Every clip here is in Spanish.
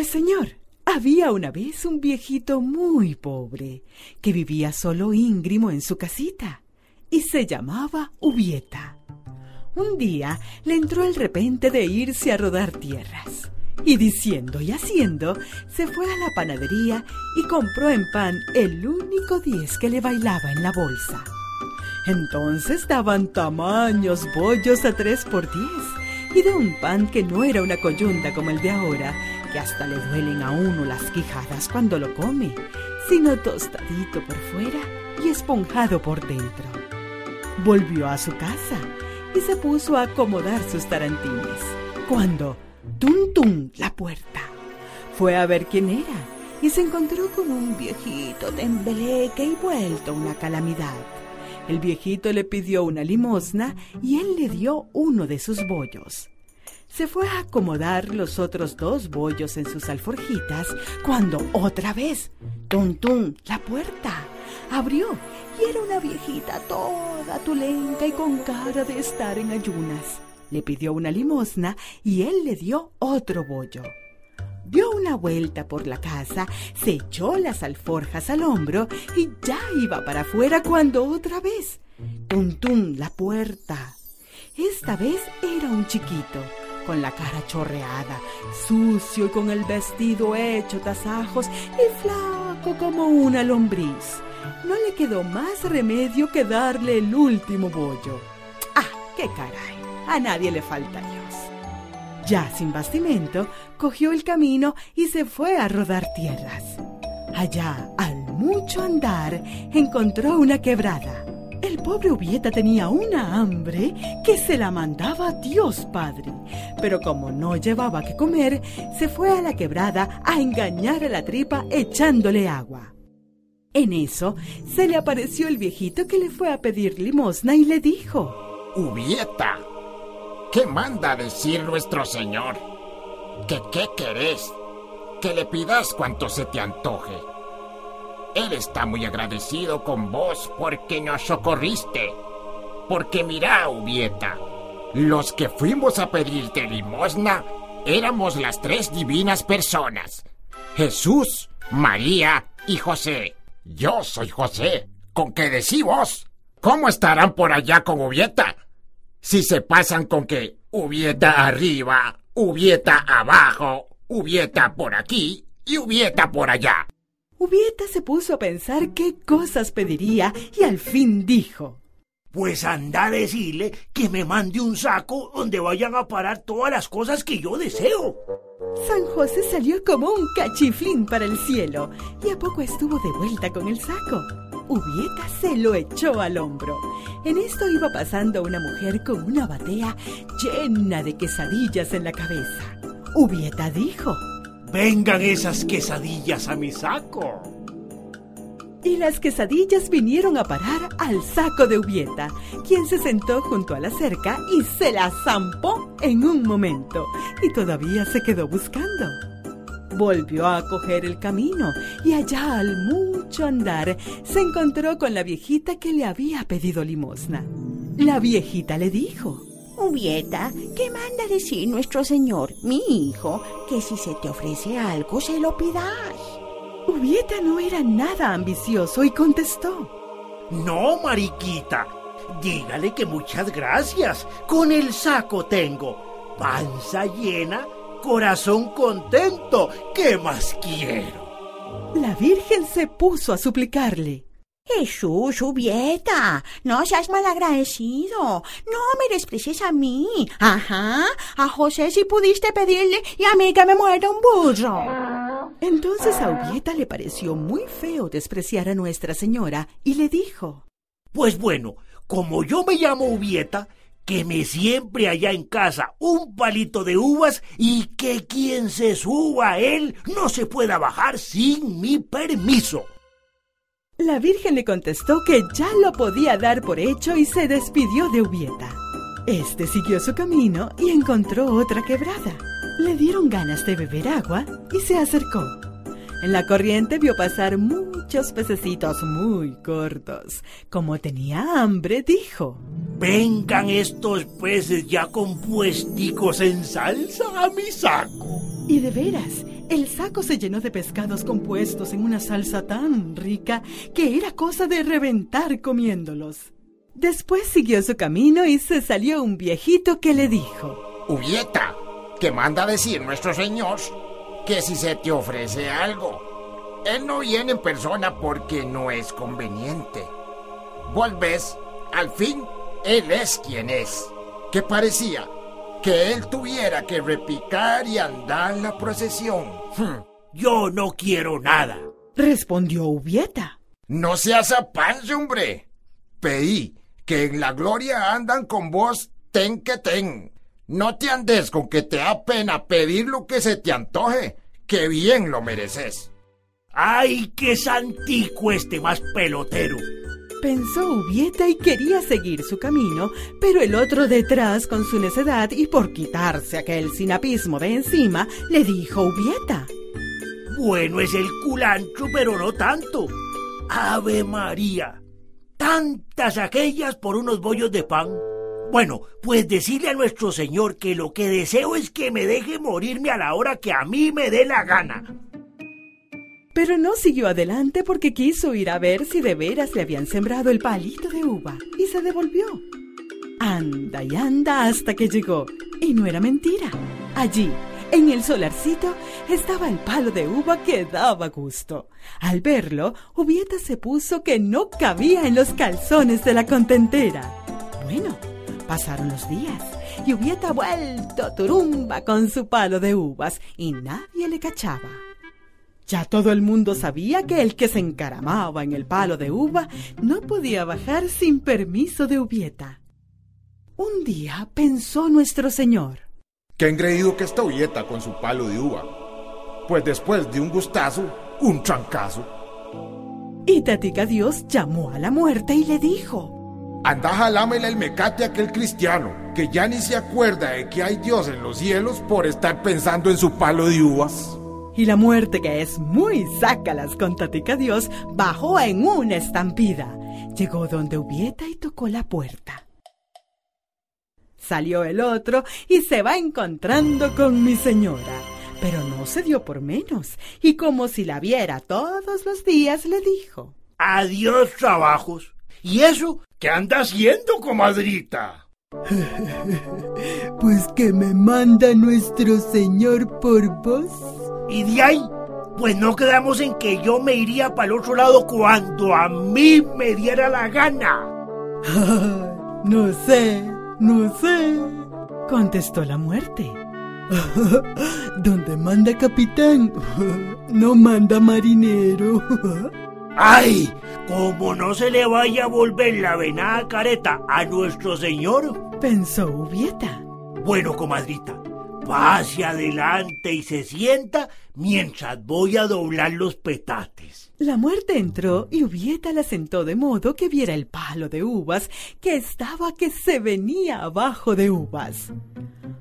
Pues señor, había una vez un viejito muy pobre que vivía solo íngrimo en su casita y se llamaba Ubieta. Un día le entró el repente de irse a rodar tierras y diciendo y haciendo se fue a la panadería y compró en pan el único diez que le bailaba en la bolsa. Entonces daban tamaños bollos a tres por diez y de un pan que no era una coyunda como el de ahora, que hasta le duelen a uno las quijadas cuando lo come, sino tostadito por fuera y esponjado por dentro. Volvió a su casa y se puso a acomodar sus tarantines, cuando tum tum la puerta. Fue a ver quién era y se encontró con un viejito tembleque y vuelto una calamidad. El viejito le pidió una limosna y él le dio uno de sus bollos. Se fue a acomodar los otros dos bollos en sus alforjitas cuando otra vez, tum la puerta abrió y era una viejita toda tulenca y con cara de estar en ayunas. Le pidió una limosna y él le dio otro bollo. Dio una vuelta por la casa, se echó las alforjas al hombro y ya iba para afuera cuando otra vez, tum, la puerta. Esta vez era un chiquito con la cara chorreada, sucio y con el vestido hecho tasajos y flaco como una lombriz. No le quedó más remedio que darle el último bollo. ¡Ah, qué caray! A nadie le falta Dios. Ya sin bastimento, cogió el camino y se fue a rodar tierras. Allá, al mucho andar, encontró una quebrada. El pobre Ubieta tenía una hambre que se la mandaba Dios Padre. Pero como no llevaba que comer, se fue a la quebrada a engañar a la tripa echándole agua. En eso se le apareció el viejito que le fue a pedir limosna y le dijo, Ubieta, ¿qué manda decir nuestro Señor? ¿Que qué querés? Que le pidas cuanto se te antoje. Él está muy agradecido con vos porque nos socorriste. Porque mira, Ubieta, los que fuimos a pedirte limosna éramos las tres divinas personas. Jesús, María y José. Yo soy José. ¿Con qué decís vos? ¿Cómo estarán por allá con Ubieta? Si se pasan con que Ubieta arriba, Ubieta abajo, Ubieta por aquí y Ubieta por allá. Ubieta se puso a pensar qué cosas pediría y al fin dijo. Pues anda a decirle que me mande un saco donde vayan a parar todas las cosas que yo deseo. San José salió como un cachiflín para el cielo y a poco estuvo de vuelta con el saco. Ubieta se lo echó al hombro. En esto iba pasando una mujer con una batea llena de quesadillas en la cabeza. Ubieta dijo, Vengan esas quesadillas a mi saco. Y las quesadillas vinieron a parar al saco de Ubieta, quien se sentó junto a la cerca y se la zampó en un momento, y todavía se quedó buscando. Volvió a coger el camino y allá al mucho andar se encontró con la viejita que le había pedido limosna. La viejita le dijo, Ubieta, ¿qué manda decir nuestro señor, mi hijo, que si se te ofrece algo se lo pidas? Ubieta no era nada ambicioso y contestó. No, mariquita. Dígale que muchas gracias. Con el saco tengo. Panza llena, corazón contento. ¿Qué más quiero? La Virgen se puso a suplicarle. Jesús, Ubieta, no seas malagradecido. No me desprecies a mí. Ajá, a José sí pudiste pedirle y a mí que me muera un burro. Entonces a Ubieta le pareció muy feo despreciar a Nuestra Señora y le dijo, Pues bueno, como yo me llamo Ubieta, que me siempre allá en casa un palito de uvas y que quien se suba a él no se pueda bajar sin mi permiso. La Virgen le contestó que ya lo podía dar por hecho y se despidió de Ubieta. Este siguió su camino y encontró otra quebrada. Le dieron ganas de beber agua y se acercó. En la corriente vio pasar muchos pececitos muy cortos. Como tenía hambre, dijo, Vengan estos peces ya compuesticos en salsa a mi saco. Y de veras, el saco se llenó de pescados compuestos en una salsa tan rica que era cosa de reventar comiéndolos. Después siguió su camino y se salió un viejito que le dijo, Ubieta, que manda decir nuestro señor que si se te ofrece algo, él no viene en persona porque no es conveniente. Volves, al fin, él es quien es. Que parecía que él tuviera que repicar y andar en la procesión. Hm, Yo no quiero nada. respondió Ubieta. No seas apanse, hombre. Pedí que en la gloria andan con vos ten que ten. No te andes con que te da pena pedir lo que se te antoje, que bien lo mereces. ¡Ay, qué santico este más pelotero! Pensó Ubieta y quería seguir su camino, pero el otro detrás, con su necedad y por quitarse aquel sinapismo de encima, le dijo Ubieta. Bueno es el culantro, pero no tanto. Ave María. Tantas aquellas por unos bollos de pan. Bueno, pues decirle a nuestro Señor que lo que deseo es que me deje morirme a la hora que a mí me dé la gana. Pero no siguió adelante porque quiso ir a ver si de veras le habían sembrado el palito de uva y se devolvió. Anda y anda hasta que llegó. Y no era mentira. Allí, en el solarcito, estaba el palo de uva que daba gusto. Al verlo, Ubieta se puso que no cabía en los calzones de la contentera. Bueno, pasaron los días y Ubieta vuelto turumba con su palo de uvas y nadie le cachaba. Ya todo el mundo sabía que el que se encaramaba en el palo de uva no podía bajar sin permiso de Ubieta. Un día pensó nuestro señor. Qué engreído que está Ubieta con su palo de uva. Pues después de un gustazo, un trancazo. Y Tatica Dios llamó a la muerte y le dijo, Anda jalámele el mecate a aquel cristiano, que ya ni se acuerda de que hay Dios en los cielos por estar pensando en su palo de uvas. Y la muerte, que es muy sácalas con Tatica Dios, bajó en una estampida. Llegó donde Ubieta y tocó la puerta. Salió el otro y se va encontrando con mi señora. Pero no se dio por menos, y como si la viera todos los días, le dijo. Adiós trabajos. ¿Y eso qué anda haciendo, comadrita? Pues que me manda nuestro señor por vos. ¿Y de ahí? Pues no quedamos en que yo me iría para el otro lado cuando a mí me diera la gana. no sé, no sé, contestó la muerte. Donde manda capitán, no manda marinero. ¡Ay! Como no se le vaya a volver la venada careta a nuestro señor. Pensó Ubieta. Bueno, comadrita, pase adelante y se sienta mientras voy a doblar los petates. La muerte entró y Ubieta la sentó de modo que viera el palo de uvas que estaba que se venía abajo de uvas.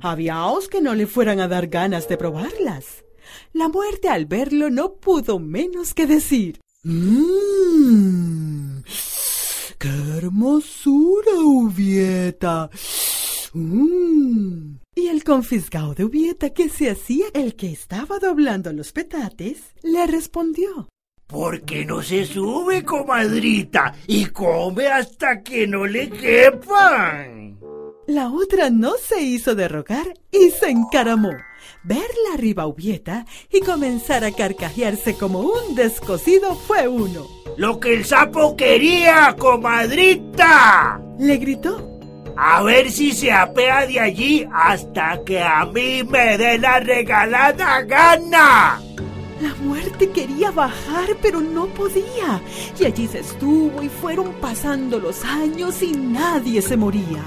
Habíaos que no le fueran a dar ganas de probarlas. La muerte al verlo no pudo menos que decir Mmm, qué hermosura, Ubieta. Mm. Y el confiscado de Ubieta que se hacía el que estaba doblando los petates, le respondió. ¿Por qué no se sube, comadrita, y come hasta que no le quepan? La otra no se hizo de rogar y se encaramó. Verla arriba Ubieta y comenzar a carcajearse como un descosido fue uno. Lo que el sapo quería, comadrita. Le gritó. A ver si se apea de allí hasta que a mí me dé la regalada gana. La muerte quería bajar, pero no podía. Y allí se estuvo y fueron pasando los años y nadie se moría.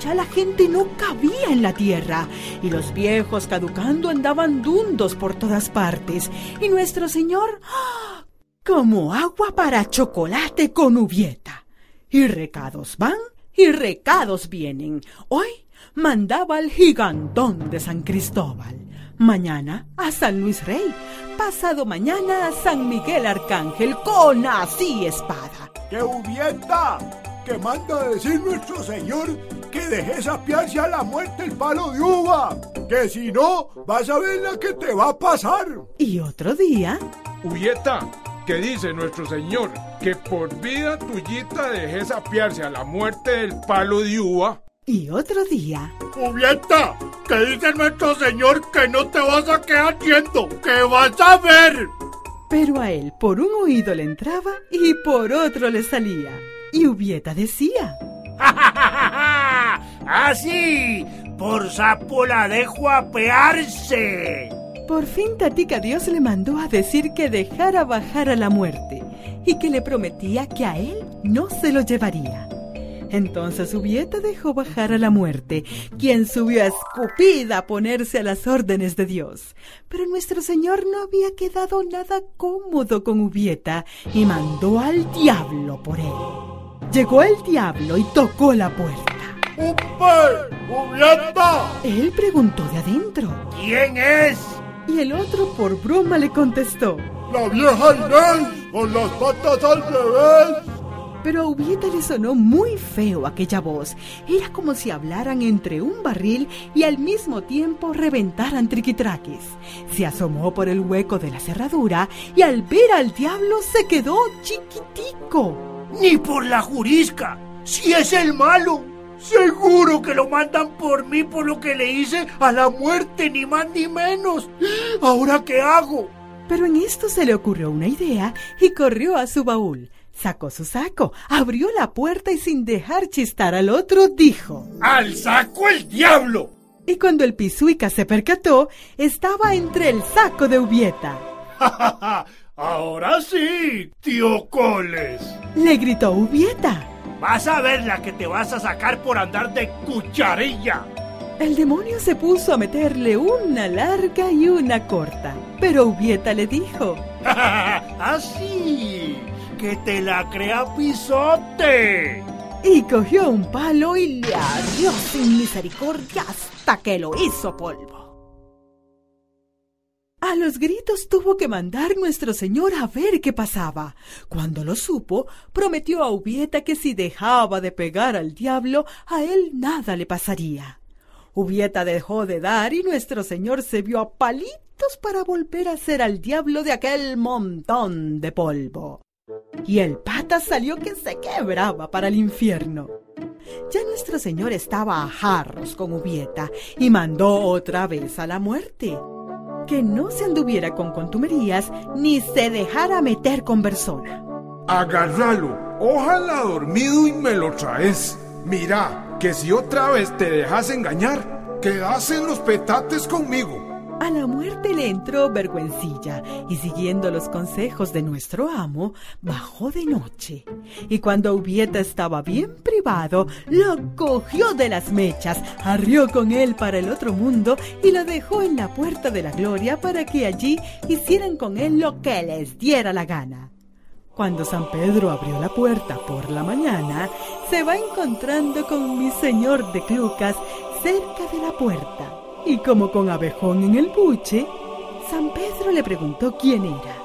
Ya la gente no cabía en la tierra y los viejos caducando andaban dundos por todas partes. Y nuestro Señor, ¡ah! como agua para chocolate con uvieta. Y recados van y recados vienen. Hoy mandaba al gigantón de San Cristóbal. Mañana a San Luis Rey. Pasado mañana a San Miguel Arcángel con así espada. ¡Que hubienta! Que manda decir nuestro Señor que dejes apiarse a la muerte el palo de uva. Que si no, vas a ver la que te va a pasar. Y otro día. Uyeta, que dice nuestro Señor que por vida tuyita dejes apiarse a la muerte del palo de uva. Y otro día. ¡Julieta! Que dice nuestro Señor que no te vas a quedar yendo, que vas a ver. Pero a él por un oído le entraba y por otro le salía. Y Ubieta decía. ¡Así! por sapo la dejo apearse. Por fin Tatica Dios le mandó a decir que dejara bajar a la muerte y que le prometía que a él no se lo llevaría. Entonces Ubieta dejó bajar a la muerte, quien subió escupida a ponerse a las órdenes de Dios. Pero nuestro Señor no había quedado nada cómodo con Ubieta y mandó al diablo por él. Llegó el diablo y tocó la puerta. ¡Upe! ¡Ubieta! Él preguntó de adentro. ¿Quién es? Y el otro por broma le contestó. La vieja Inés, con las patas al revés. Pero a Ubieta le sonó muy feo aquella voz. Era como si hablaran entre un barril y al mismo tiempo reventaran triquitraques. Se asomó por el hueco de la cerradura y al ver al diablo se quedó chiquitico. Ni por la jurisca, si es el malo. Seguro que lo mandan por mí por lo que le hice a la muerte, ni más ni menos. ¿Ahora qué hago? Pero en esto se le ocurrió una idea y corrió a su baúl. Sacó su saco, abrió la puerta y sin dejar chistar al otro dijo ¡Al saco el diablo! Y cuando el pisuica se percató, estaba entre el saco de Ubieta. Ahora sí, tío Coles. Le gritó Ubieta. Vas a ver la que te vas a sacar por andar de cucharilla. El demonio se puso a meterle una larga y una corta, pero Ubieta le dijo: ¡Así! ¡Que te la crea pisote! Y cogió un palo y le ardió sin misericordia hasta que lo hizo polvo. A los gritos tuvo que mandar nuestro señor a ver qué pasaba. Cuando lo supo, prometió a Ubieta que si dejaba de pegar al diablo, a él nada le pasaría. Ubieta dejó de dar y nuestro señor se vio a palitos para volver a ser al diablo de aquel montón de polvo. Y el pata salió que se quebraba para el infierno. Ya nuestro señor estaba a jarros con Ubieta y mandó otra vez a la muerte que no se anduviera con contumerías ni se dejara meter con persona. Agárralo, ojalá dormido y me lo traes. Mira, que si otra vez te dejas engañar, quedas en los petates conmigo. A la muerte le entró vergüencilla y siguiendo los consejos de nuestro amo, bajó de noche. Y cuando Ubieta estaba bien privado, lo cogió de las mechas, arrió con él para el otro mundo y lo dejó en la puerta de la gloria para que allí hicieran con él lo que les diera la gana. Cuando San Pedro abrió la puerta por la mañana, se va encontrando con mi señor de Clucas cerca de la puerta y como con abejón en el buche, San Pedro le preguntó quién era.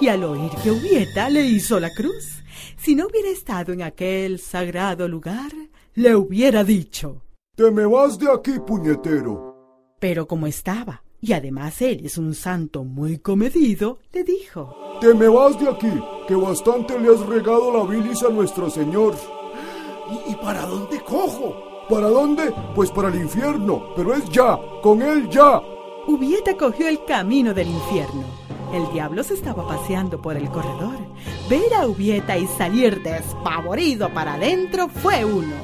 Y al oír que Ubieta le hizo la cruz, si no hubiera estado en aquel sagrado lugar, le hubiera dicho: Te me vas de aquí, puñetero. Pero como estaba, y además él es un santo muy comedido, le dijo: Te me vas de aquí, que bastante le has regado la bilis a nuestro Señor. ¿Y, y para dónde cojo? ¿Para dónde? Pues para el infierno, pero es ya, con él ya. Ubieta cogió el camino del infierno. El diablo se estaba paseando por el corredor. Ver a Ubieta y salir despavorido para adentro fue uno.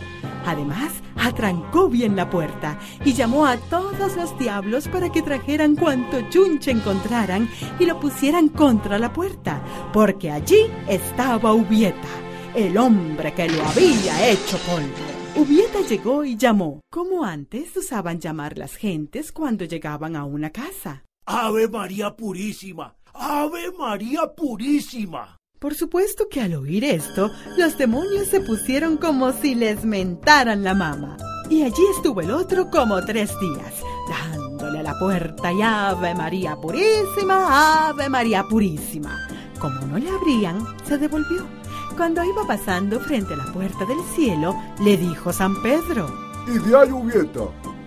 Además, atrancó bien la puerta y llamó a todos los diablos para que trajeran cuanto chunche encontraran y lo pusieran contra la puerta, porque allí estaba Ubieta, el hombre que lo había hecho polvo. Ubieta llegó y llamó, como antes usaban llamar las gentes cuando llegaban a una casa. Ave María Purísima, Ave María Purísima. Por supuesto que al oír esto, los demonios se pusieron como si les mentaran la mama. Y allí estuvo el otro como tres días, dándole a la puerta y Ave María Purísima, Ave María Purísima. Como no le abrían, se devolvió. Cuando iba pasando frente a la puerta del cielo, le dijo San Pedro. ¿Y de ahí, Ubieta?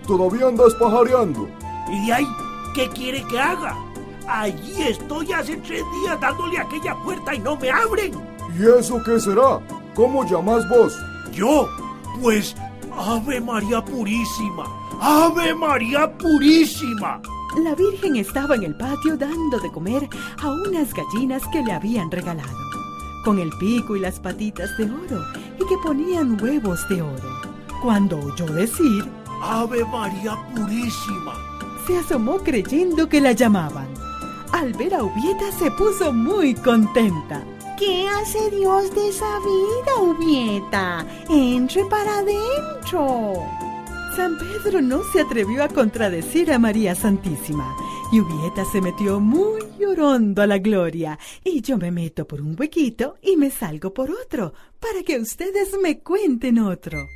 ¿Todavía andas pajareando? ¿Y de ahí qué quiere que haga? Allí estoy hace tres días dándole a aquella puerta y no me abren. ¿Y eso qué será? ¿Cómo llamas vos? Yo, pues, Ave María Purísima, Ave María Purísima. La Virgen estaba en el patio dando de comer a unas gallinas que le habían regalado, con el pico y las patitas de oro, y que ponían huevos de oro. Cuando oyó decir, Ave María Purísima, se asomó creyendo que la llamaban. Al ver a Ubieta se puso muy contenta. ¿Qué hace Dios de esa vida, Ubieta? Entre para adentro. San Pedro no se atrevió a contradecir a María Santísima. Y Ubieta se metió muy llorando a la gloria. Y yo me meto por un huequito y me salgo por otro, para que ustedes me cuenten otro.